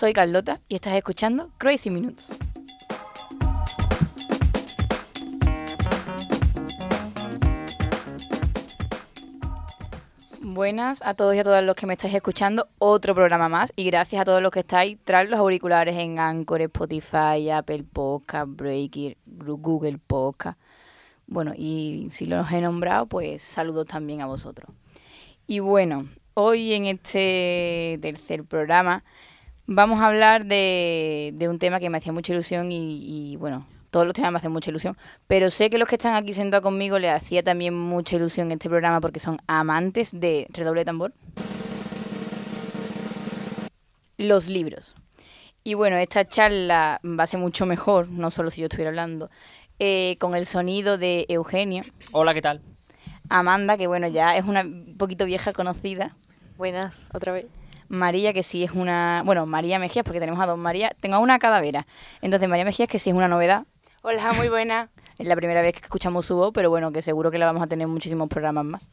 soy Carlota y estás escuchando Crazy Minutes. Buenas a todos y a todas los que me estáis escuchando. Otro programa más. Y gracias a todos los que estáis tras los auriculares en Anchor, Spotify, Apple Podcast, Breaker, Google Podcast. Bueno, y si los he nombrado, pues saludos también a vosotros. Y bueno, hoy en este tercer programa vamos a hablar de, de un tema que me hacía mucha ilusión y, y bueno, todos los temas me hacen mucha ilusión, pero sé que los que están aquí sentados conmigo les hacía también mucha ilusión este programa porque son amantes de redoble de tambor. Los libros. Y bueno, esta charla va a ser mucho mejor, no solo si yo estuviera hablando, eh, con el sonido de Eugenia. Hola, ¿qué tal? Amanda, que bueno, ya es una poquito vieja conocida. Buenas, otra vez. María, que sí es una... Bueno, María Mejías, porque tenemos a dos María. Tengo a una cadavera. Entonces, María Mejías, que sí es una novedad. Hola, muy buena. Es la primera vez que escuchamos su voz, pero bueno, que seguro que la vamos a tener muchísimos programas más.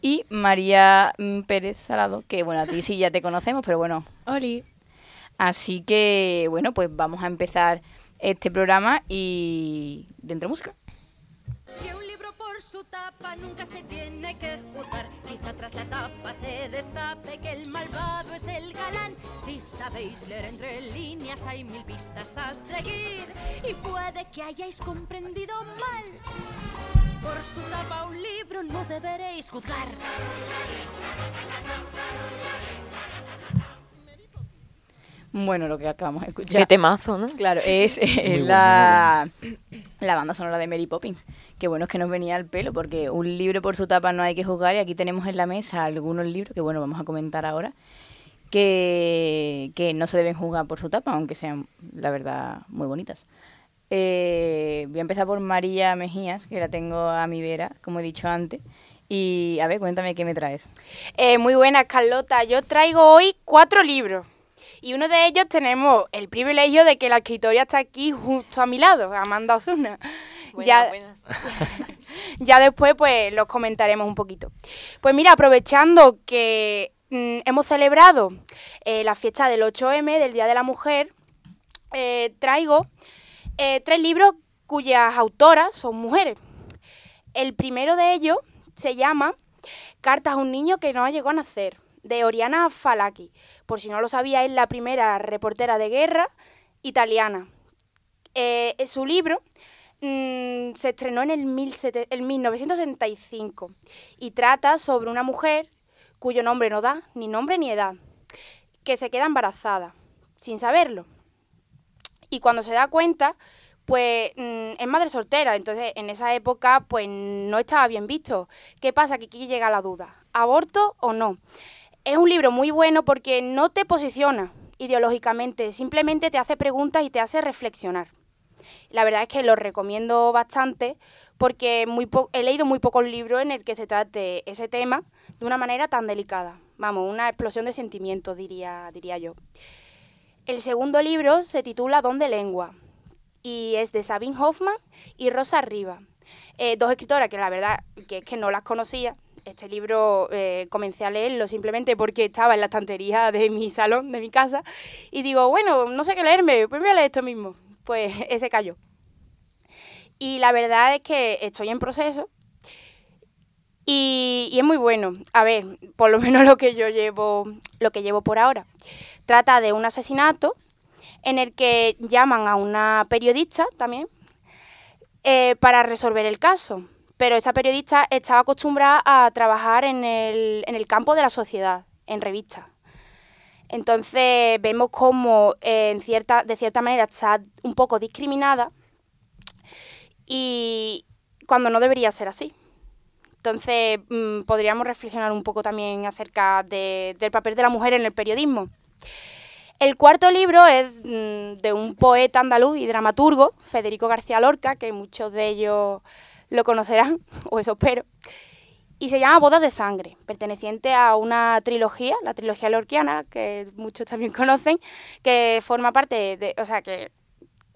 Y María mm, Pérez Salado, que bueno, a ti sí ya te conocemos, pero bueno. Oli. Así que, bueno, pues vamos a empezar este programa y dentro música. Por su tapa nunca se tiene que juzgar. Quizá tras la tapa se destape que el malvado es el galán. Si sabéis leer entre líneas hay mil pistas a seguir. Y puede que hayáis comprendido mal. Por su tapa un libro no deberéis juzgar. Bueno, lo que acabamos de escuchar. Qué temazo, ¿no? Claro, es la, la banda sonora de Mary Poppins. Que bueno es que nos venía al pelo, porque un libro por su tapa no hay que juzgar. Y aquí tenemos en la mesa algunos libros que, bueno, vamos a comentar ahora, que, que no se deben juzgar por su tapa, aunque sean, la verdad, muy bonitas. Eh, voy a empezar por María Mejías, que la tengo a mi vera, como he dicho antes. Y a ver, cuéntame qué me traes. Eh, muy buenas, Carlota. Yo traigo hoy cuatro libros. Y uno de ellos tenemos el privilegio de que la escritoria está aquí justo a mi lado, Amanda Osuna. Buenas, ya, buenas. ya después pues los comentaremos un poquito. Pues mira, aprovechando que mm, hemos celebrado eh, la fiesta del 8M, del Día de la Mujer, eh, traigo eh, tres libros cuyas autoras son mujeres. El primero de ellos se llama Cartas a un niño que no llegó a nacer, de Oriana Falaki. Por si no lo sabía, es la primera reportera de guerra italiana. Eh, su libro mm, se estrenó en el, 17 el 1965 y trata sobre una mujer cuyo nombre no da ni nombre ni edad, que se queda embarazada sin saberlo. Y cuando se da cuenta, pues mm, es madre soltera, entonces en esa época pues no estaba bien visto. ¿Qué pasa? Que aquí llega la duda, ¿aborto o no? Es un libro muy bueno porque no te posiciona ideológicamente, simplemente te hace preguntas y te hace reflexionar. La verdad es que lo recomiendo bastante porque he leído muy pocos libros en el que se trate ese tema de una manera tan delicada. Vamos, una explosión de sentimientos, diría, diría yo. El segundo libro se titula Don de Lengua y es de Sabine Hoffman y Rosa Riva. Eh, dos escritoras que la verdad que no las conocía. Este libro eh, comencé a leerlo simplemente porque estaba en la estantería de mi salón, de mi casa, y digo, bueno, no sé qué leerme, pues voy a leer esto mismo. Pues ese cayó. Y la verdad es que estoy en proceso y, es muy bueno. A ver, por lo menos lo que yo llevo, lo que llevo por ahora. Trata de un asesinato en el que llaman a una periodista también eh, para resolver el caso. Pero esa periodista estaba acostumbrada a trabajar en el, en el campo de la sociedad, en revistas. Entonces vemos como eh, en cierta, de cierta manera está un poco discriminada y cuando no debería ser así. Entonces mm, podríamos reflexionar un poco también acerca de- del papel de la mujer en el periodismo. El cuarto libro es mm, de un poeta andaluz y dramaturgo, Federico García Lorca, que muchos de ellos lo conocerán, o eso espero, y se llama Bodas de Sangre, perteneciente a una trilogía, la trilogía lorquiana, que muchos también conocen, que forma parte de, o sea, que,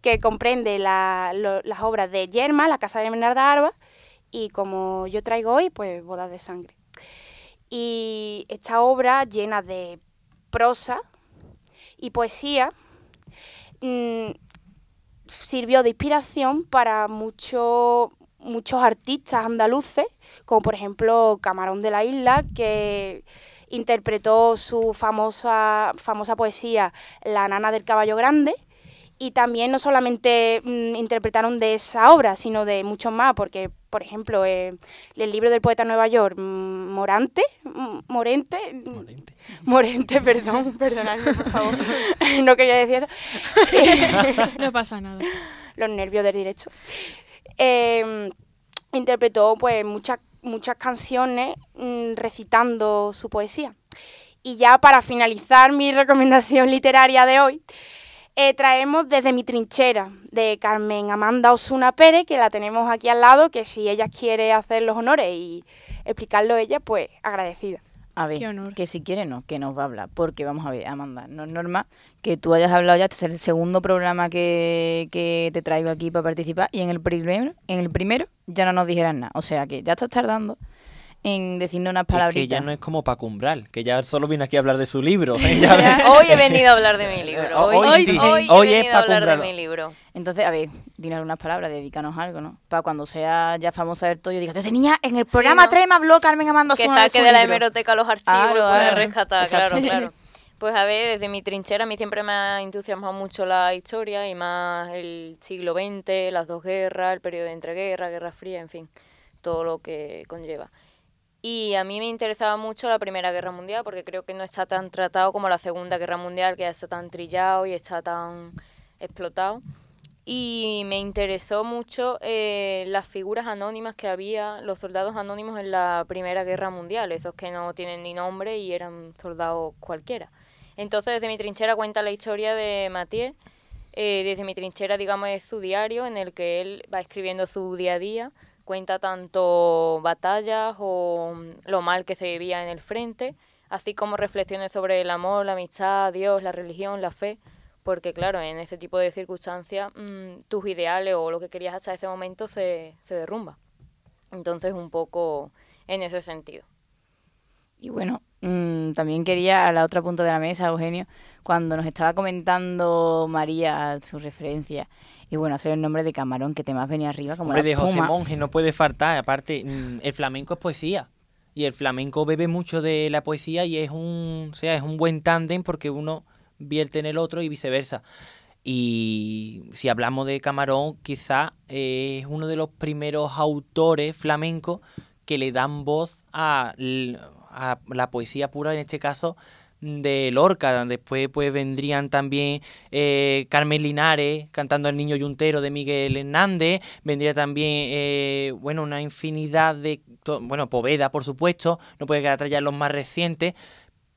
que comprende las obras de Yerma, La Casa de Bernarda Arba, y como yo traigo hoy, pues Bodas de Sangre. Y esta obra llena de prosa y poesía, mm, sirvió de inspiración para muchos muchos artistas andaluces, como por ejemplo Camarón de la Isla, que interpretó su famosa, famosa poesía La nana del caballo grande, y también no solamente mm, interpretaron de esa obra, sino de muchos más, porque, por ejemplo, eh, el libro del poeta de Nueva York, mm, Morante, mm, Morente, Morente. Morente, perdón, perdonadme, por favor, no quería decir eso. No pasa nada. Los nervios del directo. Eh, interpretó pues muchas muchas canciones mm, recitando su poesía. Y ya para finalizar mi recomendación literaria de hoy, eh, traemos desde mi trinchera de Carmen Amanda Osuna Pérez, que la tenemos aquí al lado, que si ella quiere hacer los honores y explicarlo ella, pues agradecida. A ver, Qué honor. que si quiere no, que nos va a hablar. Porque vamos a ver, Amanda, no es normal que tú hayas hablado ya, este es el segundo programa que, que te traigo aquí para participar y en el primero, en el primero ya no nos dijeras nada. O sea que ya estás tardando en decirnos unas Es palabritas. que ya no es como Paco Umbral, que ya solo viene aquí a hablar de su libro. Ya- Hoy he venido a hablar de mi libro. Hoy Hoy, sí. hoy Hoy he es venido a pa' hablar de mi libro. Entonces, a ver, dinos unas palabras, dedícanos algo, ¿no? Para cuando sea ya famosa del todo, yo diga, esa niña en el programa ¿no? 3 me habló Carmen Amanda Que saque su de la libro". hemeroteca los archivos y pueda claro. rescatar, Exacto. claro, claro. Pues a ver, desde mi trinchera a mí siempre me ha entusiasmado mucho la historia y más el siglo XX, las dos guerras, el periodo de entreguerra, Guerra Fría, en fin, todo lo que conlleva. Y a mí me interesaba mucho la Primera Guerra Mundial porque creo que no está tan tratado como la Segunda Guerra Mundial, que ya está tan trillado y está tan explotado. Y me interesó mucho eh, las figuras anónimas que había, los soldados anónimos en la Primera Guerra Mundial, esos que no tienen ni nombre y eran soldados cualquiera. Entonces, desde mi trinchera cuenta la historia de Mathieu. Eh, desde mi trinchera, digamos, es su diario en el que él va escribiendo su día a día, cuenta tanto batallas o mm, lo mal que se vivía en el frente, así como reflexiones sobre el amor, la amistad, Dios, la religión, la fe, porque claro, en ese tipo de circunstancias mm, tus ideales o lo que querías hasta ese momento se, se derrumba. Entonces, un poco en ese sentido. Y bueno, mm, también quería a la otra punta de la mesa, Eugenio, cuando nos estaba comentando María su referencia, y bueno, hacer el nombre de Camarón, que te más venía arriba como Hombre, la de José. Monge no puede faltar. Aparte, mm, el flamenco es poesía. Y el flamenco bebe mucho de la poesía y es un, o sea, es un buen tándem porque uno vierte en el otro y viceversa. Y si hablamos de Camarón, quizá eh, es uno de los primeros autores flamencos que le dan voz a, a la poesía pura, en este caso de Lorca. Después pues vendrían también eh, Carmen Linares cantando El Niño Yuntero de Miguel Hernández. Vendría también, eh, bueno, una infinidad de... Bueno, Poveda, por supuesto. No puede quedar atrás ya los más recientes.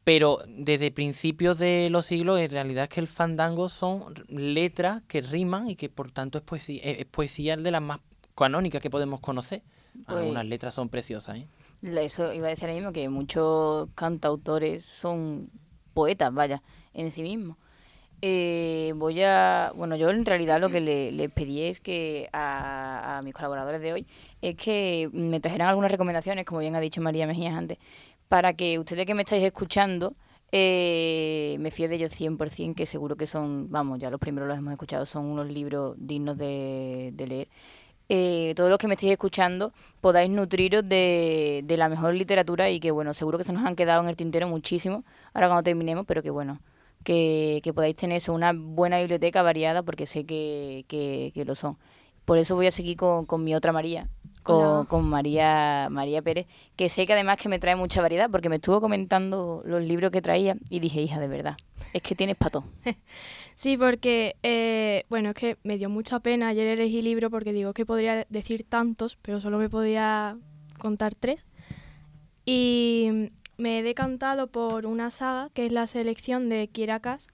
Pero desde principios de los siglos, en realidad es que el fandango son letras que riman y que por tanto es poesía, es poesía de las más canónicas que podemos conocer. Pues- Algunas letras son preciosas, ¿eh? Eso iba a decir ahora mismo, que muchos cantautores son poetas, vaya, en sí mismos. Eh, voy a, bueno, yo en realidad lo que le, pedí es que a, a mis colaboradores de hoy es que me trajeran algunas recomendaciones, como bien ha dicho María Mejías antes, para que ustedes que me estáis escuchando, eh, me fío de ellos 100%, que seguro que son, vamos, ya los primeros los hemos escuchado, son unos libros dignos de, de leer. Eh, todos los que me estéis escuchando podáis nutriros de, de la mejor literatura y que, bueno, seguro que se nos han quedado en el tintero muchísimo ahora cuando terminemos, pero que, bueno, que, que podáis tener eso, una buena biblioteca variada porque sé que, que, que lo son. Por eso voy a seguir con, con mi otra María, con, con María, María Pérez, que sé que además que me trae mucha variedad porque me estuvo comentando los libros que traía y dije, hija, de verdad, es que tienes pato. Sí, porque, eh, bueno, es que me dio mucha pena. Ayer elegí libro porque digo que podría decir tantos, pero solo me podía contar tres. Y me he decantado por una saga que es la selección de Kirakas,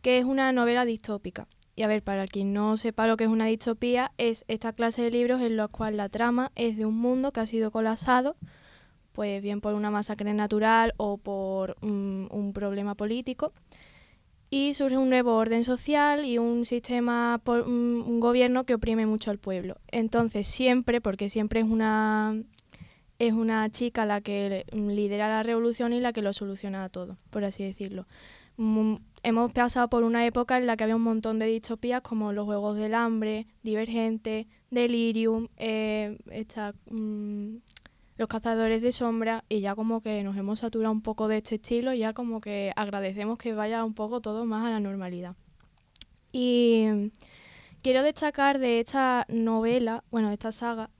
que es una novela distópica. Y a ver, para quien no sepa lo que es una distopía, es esta clase de libros en los cuales la trama es de un mundo que ha sido colapsado, pues bien por una masacre natural o por un problema político y surge un nuevo orden social y un sistema, un gobierno que oprime mucho al pueblo. Entonces siempre, porque siempre es una es una chica la que lidera la revolución y la que lo soluciona todo, por así decirlo. Mm, hemos pasado por una época en la que había un montón de distopías como los Juegos del Hambre, Divergente, Delirium, eh, esta, mm, Los Cazadores de Sombra y ya como que nos hemos saturado un poco de este estilo ya como que agradecemos que vaya un poco todo más a la normalidad. Y quiero destacar de esta novela, bueno, de esta saga,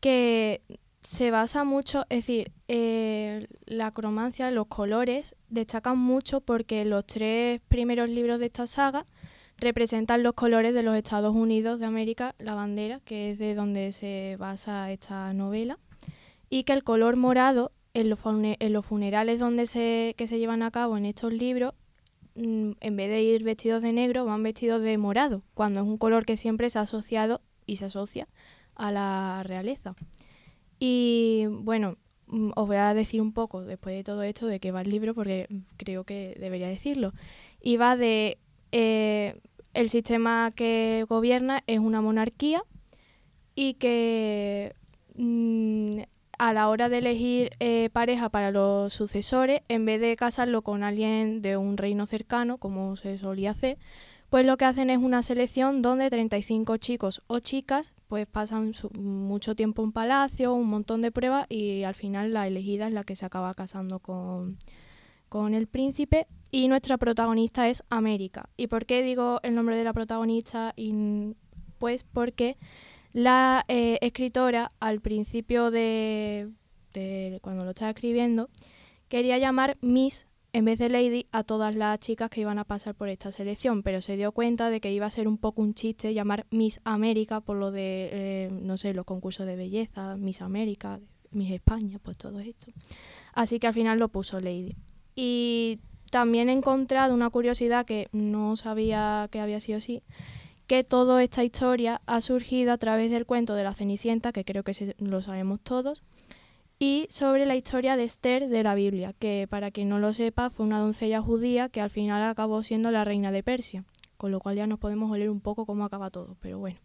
que se basa mucho, es decir, eh, la cromancia, los colores, destacan mucho porque los tres primeros libros de esta saga representan los colores de los Estados Unidos de América, la bandera, que es de donde se basa esta novela, y que el color morado en los, funerales donde se, que se llevan a cabo en estos libros, mm, en vez de ir vestidos de negro, van vestidos de morado, cuando es un color que siempre se ha asociado y se asocia a la realeza. Y bueno, mm, os voy a decir un poco después de todo esto de qué va el libro porque creo que debería decirlo. Y va de eh, el sistema que gobierna es una monarquía y que mm, a la hora de elegir eh, pareja para los sucesores, en vez de casarlo con alguien de un reino cercano, como se solía hacer, pues lo que hacen es una selección donde 35 chicos o chicas pues pasan mucho tiempo en palacio, un montón de pruebas y al final la elegida es la que se acaba casando con, con el príncipe y nuestra protagonista es América. ¿Y por qué digo el nombre de la protagonista? Pues porque la eh, escritora al principio de, cuando lo estaba escribiendo quería llamar Miss en vez de Lady a todas las chicas que iban a pasar por esta selección, pero se dio cuenta de que iba a ser un poco un chiste llamar Miss América por lo de, eh, no sé, los concursos de belleza, Miss América, Miss España, pues todo esto. Así que al final lo puso Lady. Y también he encontrado una curiosidad que no sabía que había sido así, toda esta historia ha surgido a través del cuento de la Cenicienta, que creo que lo sabemos todos, y sobre la historia de Esther de la Biblia, que para quien no lo sepa fue una doncella judía que al final acabó siendo la reina de Persia, con lo cual ya nos podemos oler un poco cómo acaba todo, pero bueno.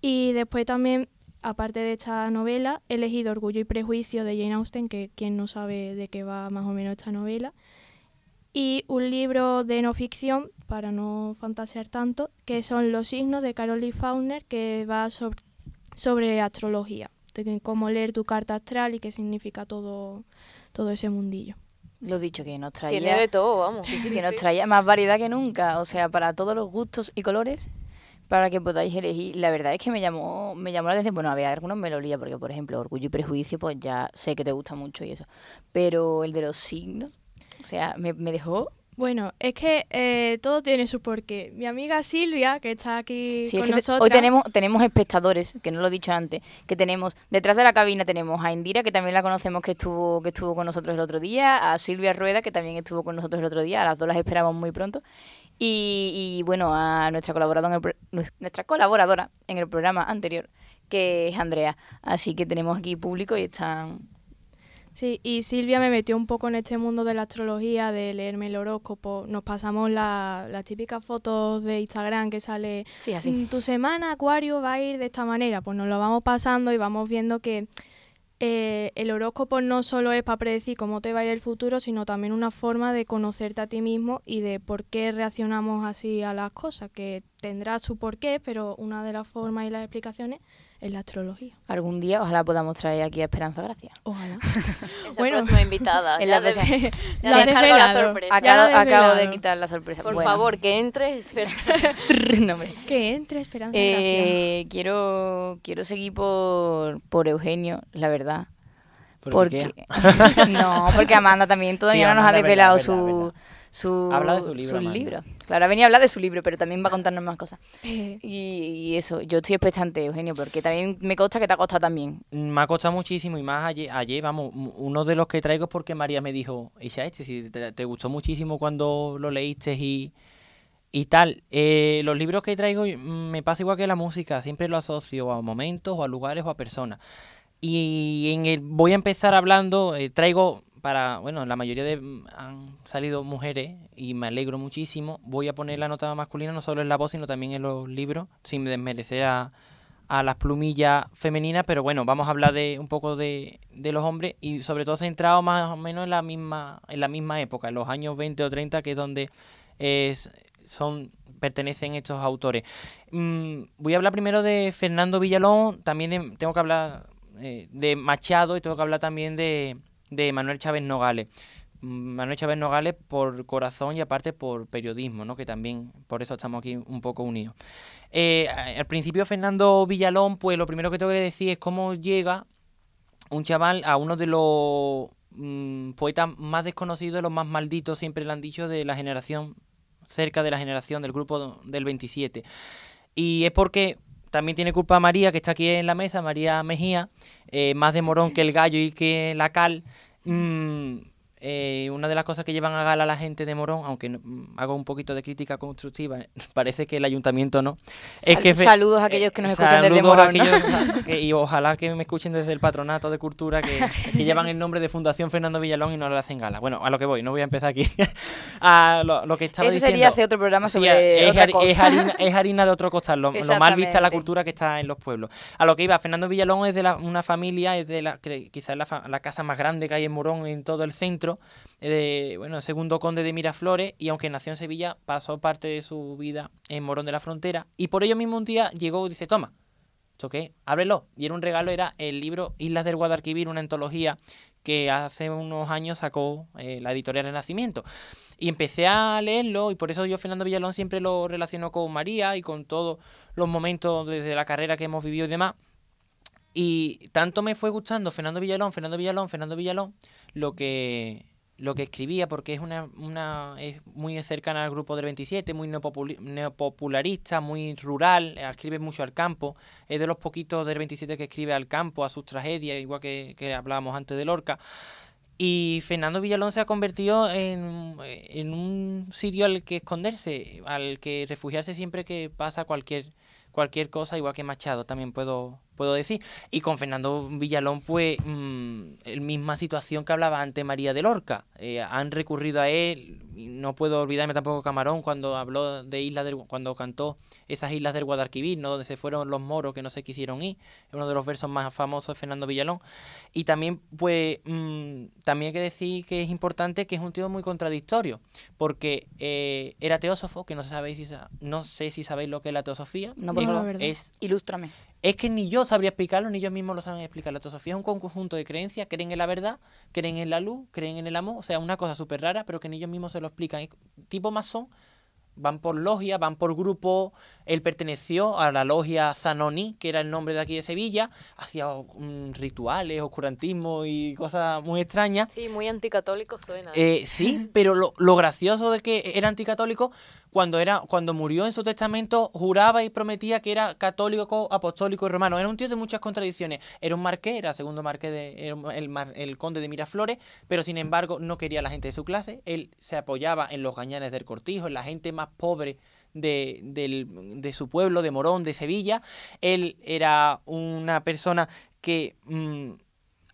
Y después también, aparte de esta novela, he elegido Orgullo y Prejuicio de Jane Austen, que quien no sabe de qué va más o menos esta novela, y un libro de no ficción, para no fantasear tanto, que son Los signos de Caroline Faulkner, que va sobre, sobre astrología de cómo leer tu carta astral y qué significa todo, todo ese mundillo. Lo dicho, que nos traía... Tiene de todo, vamos. Sí, sí, que nos traía más variedad que nunca, o sea, para todos los gustos y colores, para que podáis elegir. La verdad es que me llamó, me llamó la atención, bueno, había algunos me lo porque por ejemplo, Orgullo y Prejuicio, pues ya sé que te gusta mucho y eso, pero el de los signos, o sea, me, me dejó bueno, es que eh, todo tiene su porqué. Mi amiga Silvia, que está aquí con nosotros. Hoy tenemos, tenemos espectadores, que no lo he dicho antes, que tenemos, detrás de la cabina tenemos a Indira, que también la conocemos, que estuvo, que estuvo con nosotros el otro día, a Silvia Rueda, que también estuvo con nosotros el otro día, a las dos las esperamos muy pronto. Y, bueno, a nuestra colaboradora, nuestra colaboradora en el programa anterior, que es Andrea. Así que tenemos aquí público y están Sí, y Silvia me metió un poco en este mundo de la astrología, de leerme el horóscopo. Nos pasamos las típicas fotos de Instagram que sale, sí, así. Mm, tu semana Acuario va a ir de esta manera. Pues nos lo vamos pasando y vamos viendo que eh, el horóscopo no solo es para predecir cómo te va a ir el futuro, sino también una forma de conocerte a ti mismo y de por qué reaccionamos así a las cosas, que tendrá su porqué, pero una de las formas y las explicaciones en la astrología. Algún día ojalá podamos traer aquí a Esperanza Gracia. Ojalá. bueno, próxima invitada. En la, de, de, la sorpresa. Acabo, acabo, de quitar la sorpresa. Por favor, que entre Esperanza. no, que entre Esperanza eh, Quiero, quiero seguir por, por Eugenio, la verdad. ¿Por porque no, porque Amanda también todavía no nos ha desvelado su su, Habla de su libro. libro. Claro, venía a hablar de su libro, pero también va a contarnos más cosas. Y, eso, yo estoy expectante, Eugenio, porque también me consta que te ha costado también. Me ha costado muchísimo y más ayer, ayer vamos, uno de los que traigo es porque María me dijo, Isha, este, si te, gustó muchísimo cuando lo leíste y, y tal. Eh, los libros que traigo mm, me pasa igual que la música, siempre lo asocio a momentos o a lugares o a personas. Y en el, voy a empezar hablando, eh, traigo para, bueno, la mayoría de mm, han salido mujeres y me alegro muchísimo. Voy a poner la nota masculina no solo en la voz, sino también en los libros, sin desmerecer a, a las plumillas femeninas, pero bueno, vamos a hablar de un poco de, de, los hombres y sobre todo centrado más o menos en la misma en la misma época, en los años 20 o 30, que es donde es, son pertenecen estos autores. Mm, voy a hablar primero de Fernando Villalón, también tengo que hablar eh, de Machado y tengo que hablar también de, de Manuel Chávez Nogales. Manuel Chávez Nogales por corazón y aparte por periodismo, ¿no? que también por eso estamos aquí un poco unidos. Eh, al principio Fernando Villalón, pues lo primero que tengo que decir es cómo llega un chaval a uno de los mm, poetas más desconocidos, los más malditos, siempre le han dicho, de la generación, cerca de la generación del grupo del 27. Y es porque también tiene culpa María, que está aquí en la mesa, María Mejía, eh, más de morón que el gallo y que la cal. Mm, eh, una de las cosas que llevan a gala a la gente de Morón, aunque no- mm, hago un poquito de crítica constructiva, parece que el ayuntamiento no. es que saludos a aquellos que nos eh, escuchan desde a Morón, ¿no? aquellos que- y ojalá que me escuchen desde el patronato de cultura que, que llevan el nombre de Fundación Fernando Villalón y no le hacen gala. Bueno, a lo que voy, no voy a empezar aquí. a lo, lo que estaba Eso diciendo. sería hacer otro programa Sí, sobre es, otra hari- cosa. es harina, es harina de otro costal, lo, lo mal vista la cultura que está en los pueblos. A lo que iba, Fernando Villalón es de la- una familia, es de la, quizás la, la casa más grande que hay en Morón, en todo el centro, eh, de, bueno, segundo conde de Miraflores, y aunque nació en Sevilla, pasó parte de su vida en Morón de la Frontera, y por ello mismo un día llegó y dice, toma. Ábrelo. Y era un regalo, era el libro Islas del Guadalquivir, una antología que hace unos años sacó eh, la editorial Renacimiento. Y empecé a leerlo y por eso yo Fernando Villalón siempre lo relaciono con María y con todos los momentos desde la carrera que hemos vivido y demás. Y tanto me fue gustando Fernando Villalón, Fernando Villalón, Fernando Villalón, lo que lo que escribía, porque es una, una es muy cercana al grupo del 27, muy neopopularista, muy rural, escribe mucho al campo, es de los poquitos del 27 que escribe al campo, a sus tragedias, igual que, que hablábamos antes de Lorca. Y Fernando Villalón se ha convertido en, en un sitio al que esconderse, al que refugiarse siempre que pasa cualquier cualquier cosa, igual que Machado también puedo, puedo decir. Y con Fernando Villalón, pues, mm, el misma situación que hablaba antes María de Lorca. Eh, han recurrido a él, y no puedo olvidarme tampoco Camarón cuando habló de islas del, cuando cantó esas islas del Guadalquivir, ¿no? donde se fueron los moros que no se quisieron ir. Es uno de los versos más famosos de Fernando Villalón. Y también, pues, mm, también hay que decir que es importante que es un tío muy contradictorio, porque eh, era teósofo, que no, sabéis si, no sé si sabéis lo que es la teosofía. No, por Digo la verdad. Es Ilústrame. Es que ni yo sabría explicarlo, ni ellos mismos lo saben explicar. La teosofía es un conjunto de creencias, creen en la verdad, creen en la luz, creen en el amor, o sea, una cosa súper rara, pero que ni ellos mismos se lo explican. Es tipo masón, van por logia, van por grupo. Él perteneció a la logia Zanoni, que era el nombre de aquí de Sevilla, hacía rituales, oscurantismo y cosas muy extrañas. Sí, muy anticatólico suena. Eh, sí, pero lo, lo gracioso de que era anticatólico, cuando, era, cuando murió en su testamento, juraba y prometía que era católico, apostólico y romano. Era un tío de muchas contradicciones. Era un marqués, era segundo marqués, de, el, el conde de Miraflores, pero sin embargo no quería a la gente de su clase. Él se apoyaba en los gañanes del cortijo, en la gente más pobre de, del- de su pueblo, de Morón, de Sevilla. Él era una persona que... mm,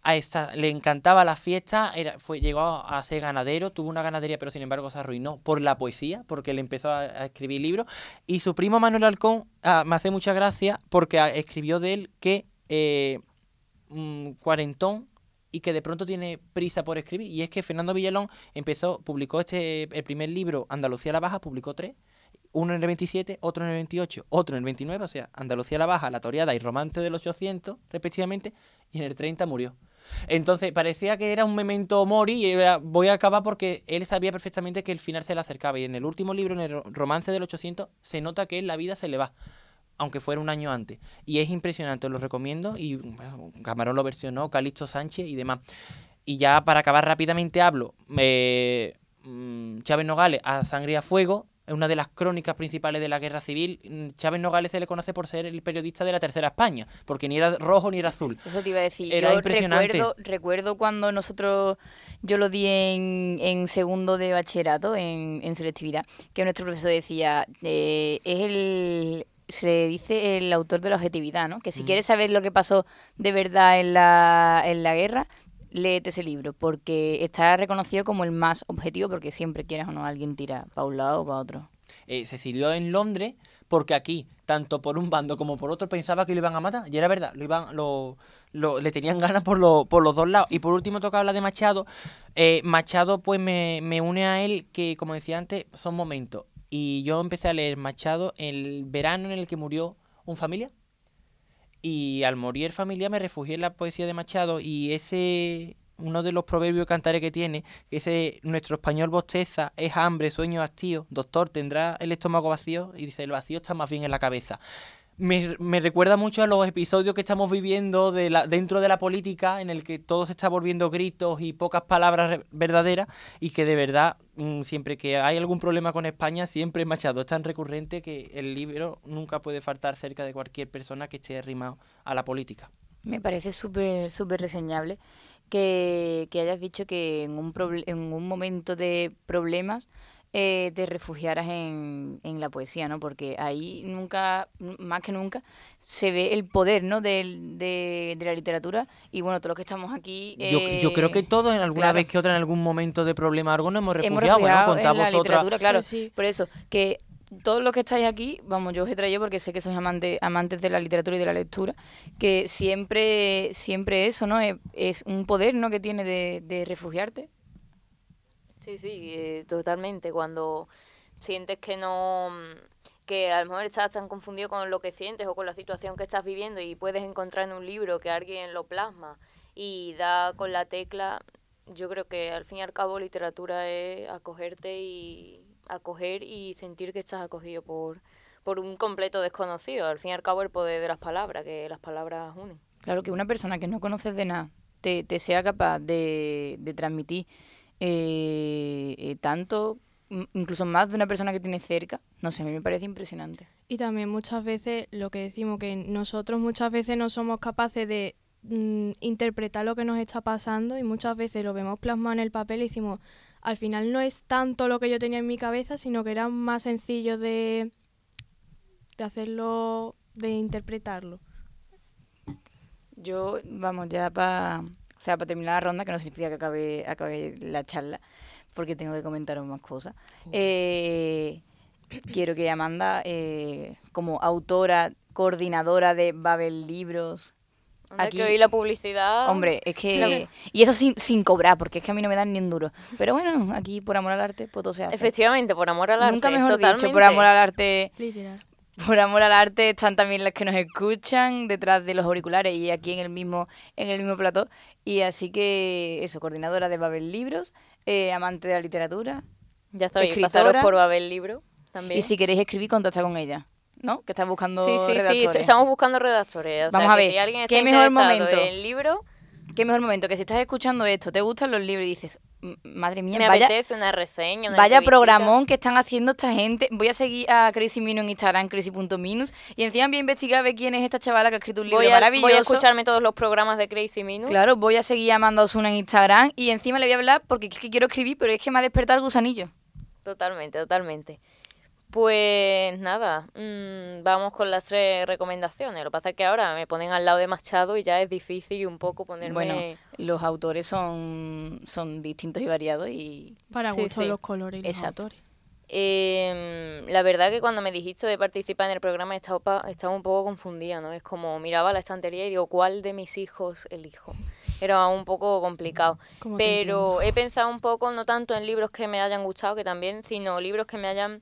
a esta, le encantaba la fiesta, era, fue, llegó a, ser ganadero, tuvo una ganadería, pero sin embargo se arruinó por la poesía, porque él empezó a, escribir libros. Y su primo Manuel Halcón ah, me hace mucha gracia porque ah, escribió de él que eh, mm, cuarentón y que de pronto tiene prisa por escribir. Y es que Fernando Villalón empezó, publicó este el primer libro, Andalucía la Baja, publicó tres. Uno en el 27, otro en el 28, otro en el 29, o sea, Andalucía la Baja, La Toreada y Romance del 800, respectivamente, y en el 30 murió. Entonces parecía que era un memento mori y era, voy a acabar porque él sabía perfectamente que el final se le acercaba. Y en el último libro, en el ro- romance del 800, se nota que la vida se le va, aunque fuera un año antes. Y es impresionante, lo recomiendo. Y bueno, Camarón lo versionó, Calixto Sánchez y demás. Y ya para acabar rápidamente hablo, eh, mm, Chávez Nogales a Sangre y a Fuego. Es una de las crónicas principales de la guerra civil. Mm, Chávez Nogales se le conoce por ser el periodista de la Tercera España, porque ni era rojo ni era azul. Eso te iba a decir. Era yo impresionante. Recuerdo, recuerdo cuando nosotros, yo lo di en, en segundo de bachillerato, en, en selectividad, que nuestro profesor decía, eh, es el, se le dice el autor de la objetividad, ¿no? Que si Mm. quieres saber lo que pasó de verdad en la, en la guerra, léete ese libro, porque está reconocido como el más objetivo, porque siempre quieras o no, alguien tira para un lado o para otro. eh, se exilió en Londres porque aquí, tanto por un bando como por otro, pensaba que lo iban a matar. Y era verdad, lo iban, lo, lo- le tenían ganas por, lo- por los dos lados. Y por último toca hablar de Machado. Eh, Machado pues me, me une a él que, como decía antes, son momentos. Y yo empecé a leer Machado el verano en el que murió un familia. Y al morir familia me refugié en la poesía de Machado y ese, uno de los proverbios cantares que tiene, que ese, nuestro español bosteza, es hambre, sueño, hastío, doctor, tendrá el estómago vacío y dice, el vacío está más bien en la cabeza. Me, me recuerda mucho a los episodios que estamos viviendo de la, dentro de la política, en el que todo se está volviendo gritos y pocas palabras verdaderas, y que de verdad, mm, siempre que hay algún problema con España, siempre Machado es tan recurrente que el libro nunca puede faltar cerca de cualquier persona que esté arrimado a la política. Me parece súper, súper reseñable que, que hayas dicho que en un, en un momento de problemas eh, te refugiaras en, en la poesía, ¿no? Porque ahí nunca, más que nunca, se ve el poder, ¿no? Del- de, de la literatura y bueno, todos los que estamos aquí... Yo, yo creo que eh, todos en alguna claro. vez que otra, en algún momento de problema algo, nos hemos hemos refugiado. Bueno, refugiado contad en la literatura, claro. Sí. Por eso, que todos los que estáis aquí, vamos, yo os he traído porque sé que sois amantes, amantes de la literatura y de la lectura, que siempre, siempre eso, ¿no? Es, es un poder, ¿no? Que tiene de, de refugiarte. Sí, sí, eh, totalmente. Cuando sientes que no, mm, que a lo mejor estás tan confundido con lo que sientes o con la situación que estás viviendo y puedes encontrar en un libro que alguien lo plasma y da con la tecla, yo creo que al fin y al cabo literatura es acogerte y acoger y sentir que estás acogido por, por un completo desconocido. Al fin y al cabo el poder de las palabras, que las palabras unen. Claro, que una persona que no conoces de nada te, te sea capaz de, de transmitir eh, eh, tanto, incluso más de una persona que tienes cerca, no sé, a mí me parece impresionante. Y también muchas veces lo que decimos, que nosotros muchas veces no somos capaces de mm, interpretar lo que nos está pasando y muchas veces lo vemos plasmado en el papel y decimos, al final no es tanto lo que yo tenía en mi cabeza, sino que era más sencillo de, de hacerlo, de interpretarlo. Yo, vamos, ya para o sea, para terminar la ronda, que no significa que acabe, acabe la charla, porque tengo que comentaros más cosas. Eh, quiero que Amanda, eh, como autora, coordinadora de Babel Libros, Aquí- que oí la publicidad. hombre, es que... Y eso sin, sin cobrar, porque es que a mí no me dan ni un duro. Pero bueno, aquí por amor al arte, pues todo se hace. Efectivamente, por amor al arte. Nunca mejor totalmente. dicho, por amor al arte... Literal. Por amor al arte están también los que nos escuchan detrás de los auriculares y aquí en el mismo en el mismo plató. Y así que eso, coordinadora de Babel Libros, eh, amante de la literatura. Ya sabéis, pasaros por Babel Libro también. Y si queréis escribir, contacta con ella, ¿no? Que estás buscando sí, sí, sí, estamos buscando redactores. o sea, Vamos a que ver, si alguien ¿qué está mejor momento? en el libro, Qué mejor momento que si estás escuchando esto, te gustan los libros y dices, "M- madre mía, me vaya, apetece una reseña, una vaya programón que están haciendo esta gente. Voy a seguir a Crazy Minus en Instagram, crazy.minus, y encima voy a investigar a ver quién es esta chavala que ha escrito un libro Voy a, maravilloso. voy a escucharme todos los programas de Crazy Minus. Claro, voy a seguir llamando a Osuna en Instagram y encima le voy a hablar porque es que quiero escribir, pero es que me ha despertado el gusanillo. Totalmente, totalmente. Pues nada, mm, vamos con las tres recomendaciones. Lo que pasa es que ahora me ponen al lado de Machado y ya es difícil un poco ponerme... Bueno, los autores son, son distintos y variados y Para Sí, gustos sí. los colores y los Exacto. autores. Eh, la verdad que cuando me dijiste de participar en el programa estaba, estaba un poco confundida, ¿no? Es como miraba la estantería y digo, ¿cuál de mis hijos elijo? Era un poco complicado. Pero he pensado un poco, no tanto en libros que me hayan gustado, que también, sino libros que me hayan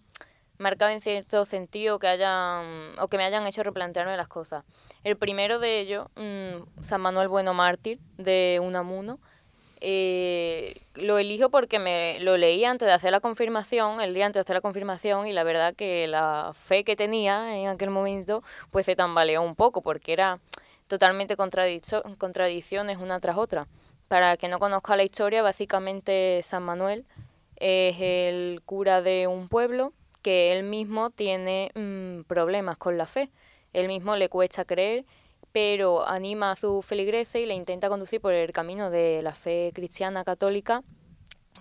marcado en cierto sentido, que hayan, o que me hayan hecho replantearme las cosas. El primero de ellos, mm, San Manuel Bueno Mártir, de Unamuno, eh, lo elijo porque me lo leí antes de hacer la confirmación, el día antes de hacer la confirmación, y la verdad que la fe que tenía en aquel momento, pues se tambaleó un poco, porque era totalmente contradiccio- contradicciones una tras otra. Para el que no conozca la historia, básicamente San Manuel es el cura de un pueblo que él mismo tiene mm, problemas con la fe. Él mismo le cuesta creer, pero anima a su feligreses y le intenta conducir por el camino de la fe cristiana católica,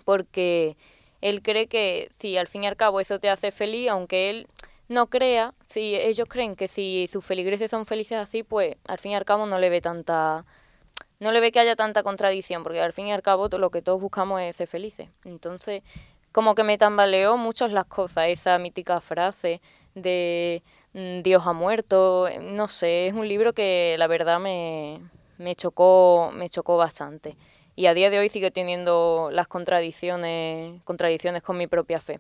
porque él cree que si al fin y al cabo eso te hace feliz, aunque él no crea, si ellos creen que si sus feligreses son felices así, pues al fin y al cabo no le ve tanta no le ve que haya tanta contradicción, porque al fin y al cabo lo que todos buscamos es ser felices. Entonces, como que me tambaleó mucho las cosas, esa mítica frase de mm, Dios ha muerto, eh, no sé, es un libro que la verdad me, me chocó, me chocó bastante. Y a día de hoy sigue teniendo las contradicciones, contradicciones con mi propia fe.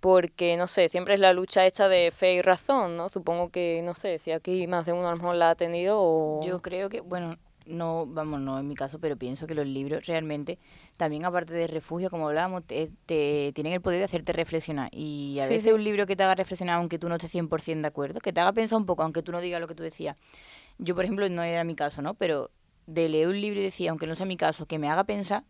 Porque, no sé, siempre es la lucha hecha de fe y razón, ¿no? Supongo que, no sé, si aquí más de uno a lo mejor la ha tenido o... Yo creo que, bueno, no, vamos, no en mi caso, pero pienso que los libros realmente, también aparte de refugio, como hablábamos, te, te- tienen el poder de hacerte reflexionar. Y a Sí, veces sí. un libro que te haga reflexionar, aunque tú no estés 100% de acuerdo, que te haga pensar un poco, aunque tú no digas lo que tú decías. Yo, por ejemplo, no era mi caso, ¿no? Pero de leer un libro y decir, aunque no sea mi caso, que me haga pensar,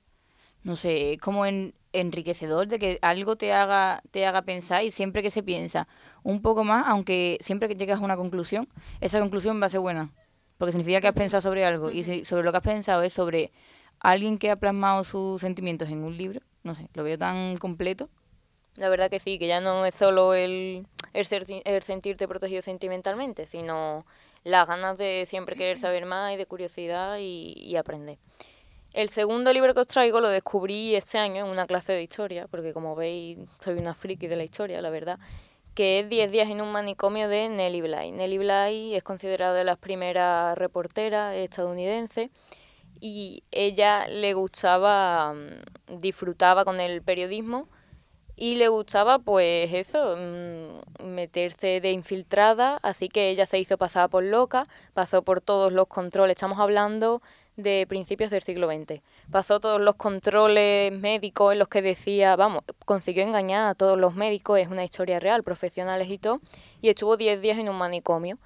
no sé, es como en- enriquecedor de que algo te haga, te haga pensar y siempre que se piensa un poco más, aunque siempre que llegas a una conclusión, esa conclusión va a ser buena. Porque significa que has pensado sobre algo y si sobre lo que has pensado es sobre alguien que ha plasmado sus sentimientos en un libro, no sé, lo veo tan completo. La verdad que sí, que ya no es solo el, el, ser- el sentirte protegido sentimentalmente, sino las ganas de siempre querer saber más y de curiosidad y, y aprender. El segundo libro que os traigo lo descubrí este año en una clase de historia, porque como veis soy una friki de la historia, la verdad, que es 10 días en un manicomio de Nellie Bly. Nellie Bly es considerada de las primeras reporteras estadounidenses y ella le gustaba, mm, disfrutaba con el periodismo y le gustaba pues eso, mm, meterse de infiltrada, así que ella se hizo pasar por loca, pasó por todos los controles, estamos hablando de principios del siglo XX, pasó todos los controles médicos en los que decía, vamos, consiguió engañar a todos los médicos, es una historia real, profesionales y todo, y estuvo 10 días en un manicomio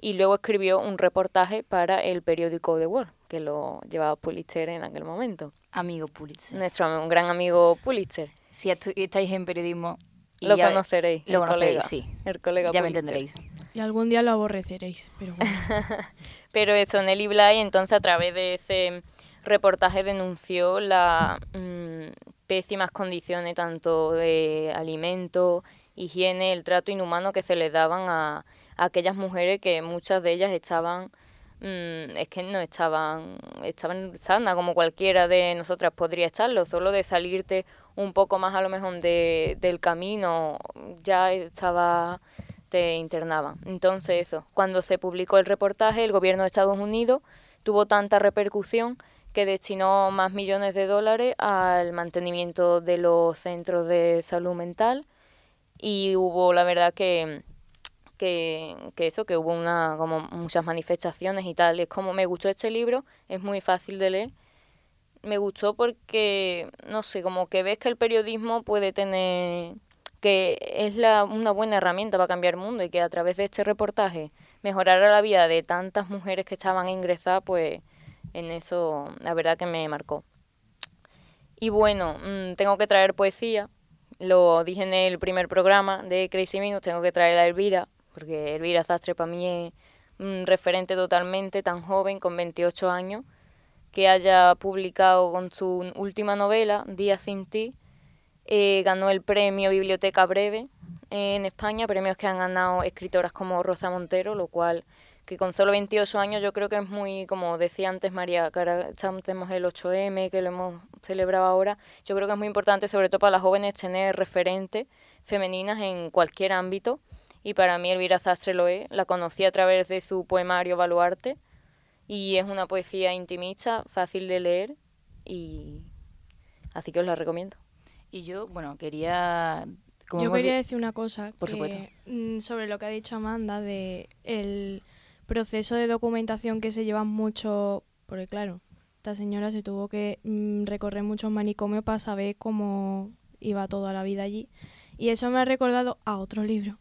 y luego escribió un reportaje para el periódico The World, que lo llevaba Pulitzer en aquel momento. Amigo Pulitzer. Nuestro gran amigo Pulitzer. Si estáis en periodismo, Lo conoceréis. lo conoceréis, colega, sí. El colega ya me entenderéis. Y algún día lo aborreceréis, pero bueno. Pero eso, Nelly Bly, entonces a través de ese reportaje denunció las mm, pésimas condiciones tanto de alimento, higiene, el trato inhumano que se les daban a, aquellas mujeres que muchas de ellas estaban, mm, es que no estaban, estaban sanas como cualquiera de nosotras podría estarlo, solo de salirte un poco más a lo mejor de, del camino ya estaba te internaban. Entonces eso, cuando se publicó el reportaje, el gobierno de Estados Unidos tuvo tanta repercusión que destinó más millones de dólares al mantenimiento de los centros de salud mental y hubo la verdad que que, que eso, que hubo una como muchas manifestaciones y tal. Es como me gustó este libro, es muy fácil de leer. Me gustó porque, no sé, como que ves que el periodismo puede tener que es la, una buena herramienta para cambiar el mundo y que a través de este reportaje mejorara la vida de tantas mujeres que estaban ingresadas, pues en eso la verdad que me marcó. Y bueno, mm, tengo que traer poesía, lo dije en el primer programa de Crazy Minutes, tengo que traer a Elvira, porque Elvira Sastre para mí es un referente totalmente tan joven, con 28 años, que haya publicado con su última novela, Día sin ti, eh, ganó el premio Biblioteca Breve en España, premios que han ganado escritoras como Rosa Montero, lo cual que con solo 28 años yo creo que es muy, como decía antes María, que ahora tenemos el 8M, que lo hemos celebrado ahora, yo creo que es muy importante, sobre todo para las jóvenes, tener referentes femeninas en cualquier ámbito, y para mí Elvira Sastre lo es, la conocí a través de su poemario Baluarte, y es una poesía intimista, fácil de leer, y así que os la recomiendo. Y yo, bueno, quería... como Yo quería decir una cosa Por que, supuesto. mm, sobre lo que ha dicho Amanda de el proceso de documentación que se lleva mucho, porque claro, esta señora se tuvo que mm, recorrer muchos manicomios para saber cómo iba toda la vida allí. Y eso me ha recordado a otro libro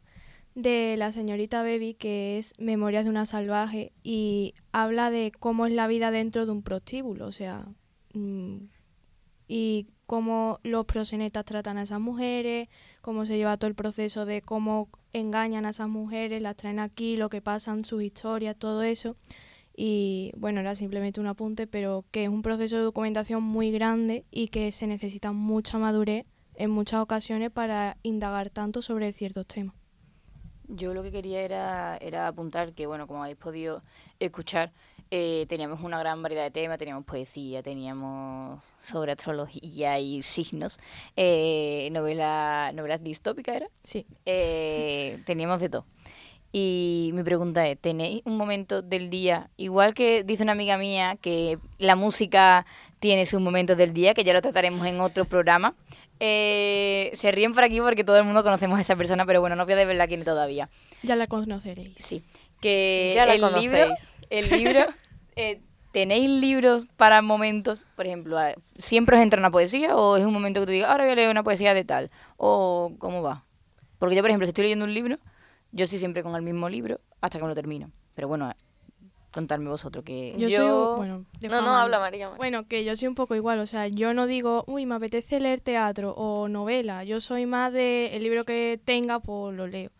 de la señorita Baby, que es Memorias de una salvaje, y habla de cómo es la vida dentro de un prostíbulo, o sea, mm, y cómo los proxenetas tratan a esas mujeres, cómo se lleva todo el proceso de cómo engañan a esas mujeres, las traen aquí, lo que pasan, sus historias, todo eso. Y bueno, era simplemente un apunte, pero que es un proceso de documentación muy grande y que se necesita mucha madurez en muchas ocasiones para indagar tanto sobre ciertos temas. Yo lo que quería era, era apuntar que, bueno, como habéis podido escuchar, eh, teníamos una gran variedad de temas, teníamos poesía, teníamos sobre astrología y signos, eh, novela, novelas distópicas, ¿era? Sí. Eh, teníamos de todo. Y mi pregunta es, ¿tenéis un momento del día, igual que dice una amiga mía, que la música tiene sus momentos del día, que ya lo trataremos en otro programa? Eh, se ríen por aquí porque todo el mundo conocemos a esa persona, pero bueno, no voy a desvelar quién todavía. Ya la conoceréis. Sí, que Ya la el libro, el libro, eh, ¿tenéis libros para momentos? Por ejemplo, a- ¿siempre os entra una poesía o es un momento que tú digas, ahora voy a leer una poesía de tal? ¿O cómo va? Porque yo, por ejemplo, si estoy leyendo un libro, yo estoy siempre con el mismo libro hasta que me lo termino. Pero bueno, contadme vosotros que... Yo, Yo- soy. Bueno, No, a no, habla María. Bueno, que yo soy un poco igual, o sea, yo no digo, uy, me apetece leer teatro o novela, yo soy más de el libro que tenga, pues lo leo.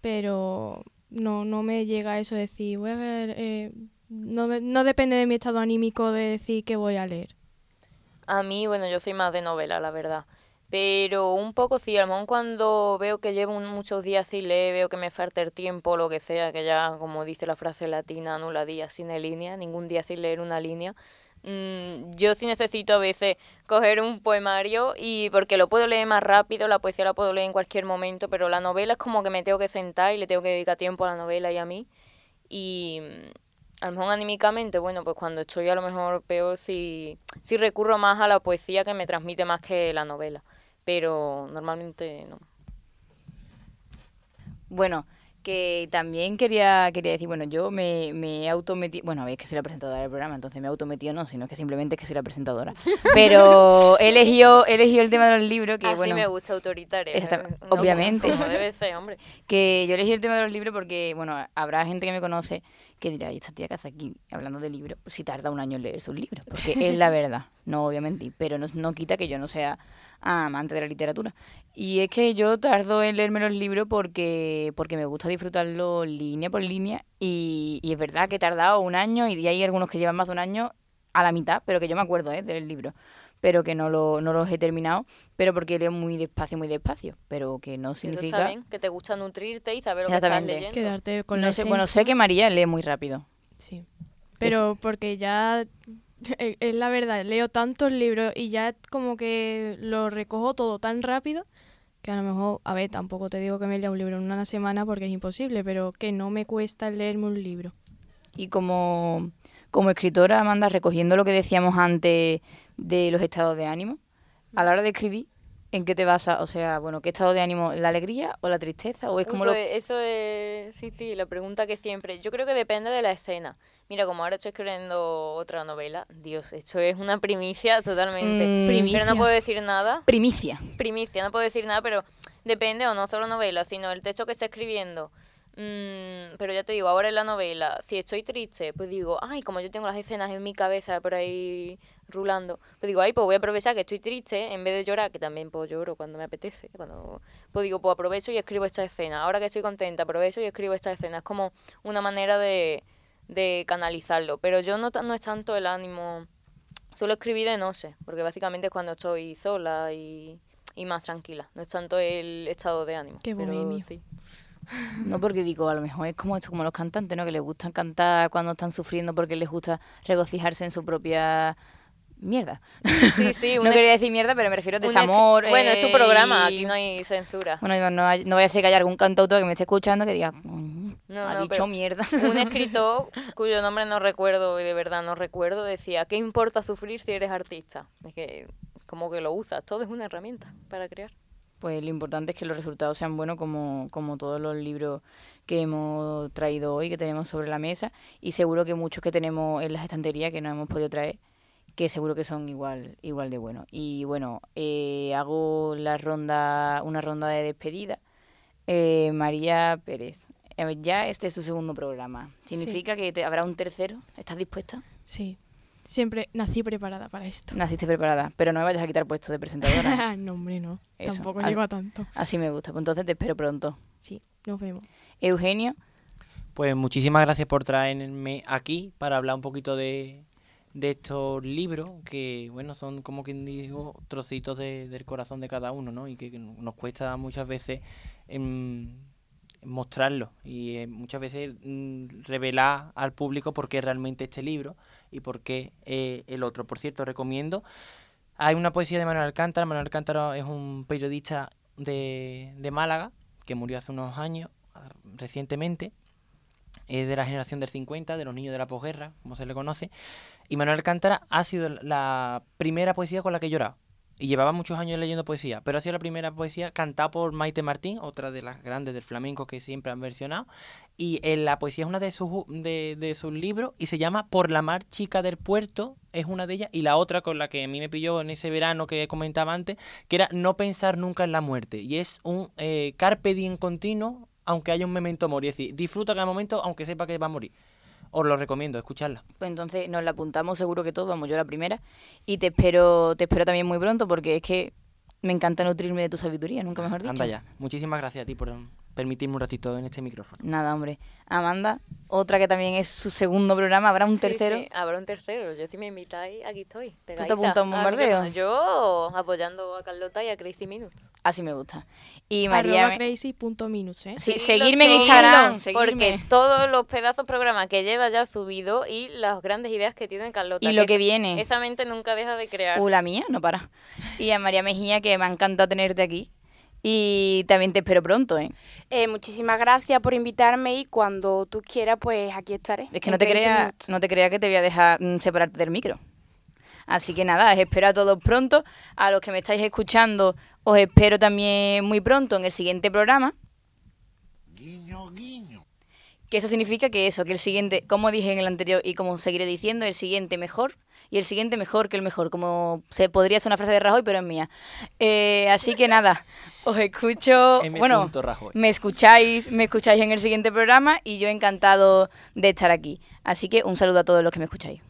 Pero no, no me llega eso de decir, voy a ver, eh, no, no depende de mi estado anímico de decir que voy a leer. A mí, bueno, yo soy más de novela, la verdad. Pero un poco sí, a lo cuando veo que llevo muchos días sin leer, veo que me falta el tiempo, lo que sea, que ya, como dice la frase latina, nula día sin línea, ningún día sin leer una línea. Mm, yo sí necesito a veces coger un poemario y porque lo puedo leer más rápido, la poesía la puedo leer en cualquier momento, pero la novela es como que me tengo que sentar y le tengo que dedicar tiempo a la novela y a mí. Y mm, a lo mejor anímicamente, bueno, pues cuando estoy a lo mejor peor, sí, sí recurro más a la poesía que me transmite más que la novela. Pero normalmente no. Bueno, que también quería, quería decir, bueno, yo me, me he autometido, bueno, veis que soy la presentadora del programa, entonces me he autometido no, sino que simplemente es que soy la presentadora. Pero he elegido, he elegido el tema de los libros, que Así bueno, me gusta autoritaria. ¿eh? No, obviamente. Como, debe ser, hombre. que yo elegí el tema de los libros porque, bueno, habrá gente que me conoce que dirá, ¿y esta tía que hace aquí hablando de libros? Pues si tarda un año en leer sus libros, porque es la verdad, no mentir, pero no, no quita que yo no sea amante de la literatura. Y es que yo tardo en leerme los libros porque, porque me gusta disfrutarlo línea por línea y, y es verdad que he tardado un año y hay algunos que llevan más de un año a la mitad, pero que yo me acuerdo ¿eh? del libro, pero que no, lo, no los he terminado, pero porque leo muy despacio, muy despacio, pero que no Eso significa... bien, que te gusta nutrirte y saber lo que estás leyendo. Quedarte con No la sé, bueno, sé que María lee muy rápido. Sí. Pero porque ya es es la verdad, leo tantos libros y ya como que lo recojo todo tan rápido que a lo mejor, a ver, tampoco te digo que me lea un libro en una semana porque es imposible, pero que no me cuesta leerme un libro. Y como, como escritora, Amanda, recogiendo lo que decíamos antes de los estados de ánimo, a la hora de escribir, ¿en qué te basas? O sea, bueno, ¿qué estado de ánimo? ¿La alegría o la tristeza? ¿O es Uy, como lo... pues Eso es, sí, sí, la pregunta que siempre. Yo creo que depende de la escena. Mira, como ahora estoy escribiendo otra novela, Dios, esto es una primicia totalmente. Mm. Pero Primicia. no puedo decir nada. Primicia. Primicia, no puedo decir nada, pero depende, o no solo novela, sino el texto que está escribiendo. Mm, pero ya te digo, ahora en la novela, si estoy triste, pues digo, ay, como yo tengo las escenas en mi cabeza por ahí rulando, pues digo, ay, pues voy a aprovechar que estoy triste, en vez de llorar, que también pues lloro cuando me apetece, cuando pues digo, pues aprovecho y escribo esta escena. Ahora que estoy contenta, aprovecho y escribo esta escena. Es como una manera de, de canalizarlo. Pero yo no, no es tanto el ánimo, suelo escribir de noche, porque básicamente es cuando estoy sola y, y más tranquila. No es tanto el estado de ánimo. Qué pero sí. No porque digo, a lo mejor es como esto, como los cantantes, ¿no? Que les gustan cantar cuando están sufriendo porque les gusta regocijarse en su propia mierda. Sí, sí, no quería decir mierda, pero me refiero a desamor. Bueno, es tu eh, programa, y- aquí no hay censura. Bueno, no, no, no vaya a ser que haya algún cantautor que me esté escuchando que diga, "Mm, No, ha dicho mierda. Un escritor cuyo nombre no recuerdo y de verdad no recuerdo decía, ¿qué importa sufrir si eres artista? Es que como que lo usas, todo es una herramienta para crear. Pues lo importante es que los resultados sean buenos como, como todos los libros que hemos traído hoy, que tenemos sobre la mesa, y seguro que muchos que tenemos en las estanterías que no hemos podido traer, que seguro que son igual, igual de buenos. Y bueno, eh, hago la ronda, una ronda de despedida. Eh, María Pérez, eh, ya este es tu segundo programa. ¿Significa que te, habrá un tercero? ¿Estás dispuesta? Sí. Siempre nací preparada para esto. Naciste preparada, pero no me vayas a quitar puesto de presentadora. no, hombre, no. Eso, Tampoco llego a tanto. Así me gusta. Pues entonces te espero pronto. Sí, nos vemos. Eugenio. Pues muchísimas gracias por traerme aquí para hablar un poquito de, de estos libros que, bueno, son como quien digo, trocitos de- del corazón de cada uno, ¿no? Y que nos cuesta muchas veces em, mostrarlo y eh, muchas veces mm, revelar al público por qué realmente este libro y por qué eh, el otro. Por cierto, recomiendo, hay una poesía de Manuel Alcántara, Manuel Alcántara es un periodista de, de Málaga que murió hace unos años, recientemente, es de la generación del 50, de los niños de la posguerra, como se le conoce, y Manuel Alcántara ha sido la primera poesía con la que he llorado y llevaba muchos años leyendo poesía, pero ha sido la primera poesía cantada por Maite Martín, otra de las grandes del flamenco que siempre han versionado, y en la poesía es una de sus, de, de sus libros y se llama Por la mar chica del puerto, es una de ellas, y la otra con la que a mí me pilló en ese verano que comentaba antes, que era No pensar nunca en la muerte, y es un eh, carpe diem continuo, aunque haya un memento mori, es decir, disfruta cada momento aunque sepa que va a morir. Os lo recomiendo, escucharla. Pues entonces nos la apuntamos seguro que todos, vamos, yo la primera. Y te espero, te espero también muy pronto porque es que me encanta nutrirme de tu sabiduría, nunca mejor dicho. Anda ya. Muchísimas gracias a ti por permitirme un ratito en este micrófono. Nada, hombre. Amanda, otra que también es su segundo programa, ¿habrá un Sí, tercero? sí, habrá un tercero. Yo si me invitáis, aquí estoy. te pegadita apuntas a un bombardeo? Yo apoyando a Carlota y a Crazy Minutes. Así me gusta. Y María... Arroba crazy.minus, ¿eh? Sí, seguirme en Instagram, Porque seguirme. todos los pedazos programas que lleva ya subido y las grandes ideas que tiene Carlota. Y lo que esa- viene. Esa mente nunca deja de crear. Uh, la mía, no para. Y a María Mejía, que me ha encantado tenerte aquí. Y también te espero pronto, ¿eh? Eh, muchísimas gracias por invitarme y cuando tú quieras, pues aquí estaré. Es que no te creas no te crea que te voy a dejar mm, separarte del micro. Así que nada, os espero a todos pronto. A los que me estáis escuchando, os espero también muy pronto en el siguiente programa. Guiño, guiño. Que eso significa que eso, que el siguiente, como dije en el anterior y como seguiré diciendo, el siguiente mejor y el siguiente mejor que el mejor. Como se podría ser una frase de Rajoy, pero es mía. Eh, así que nada, os escucho. M. bueno, Rajoy. me escucháis, me escucháis en el siguiente programa y yo encantado de estar aquí. Así que un saludo a todos los que me escucháis.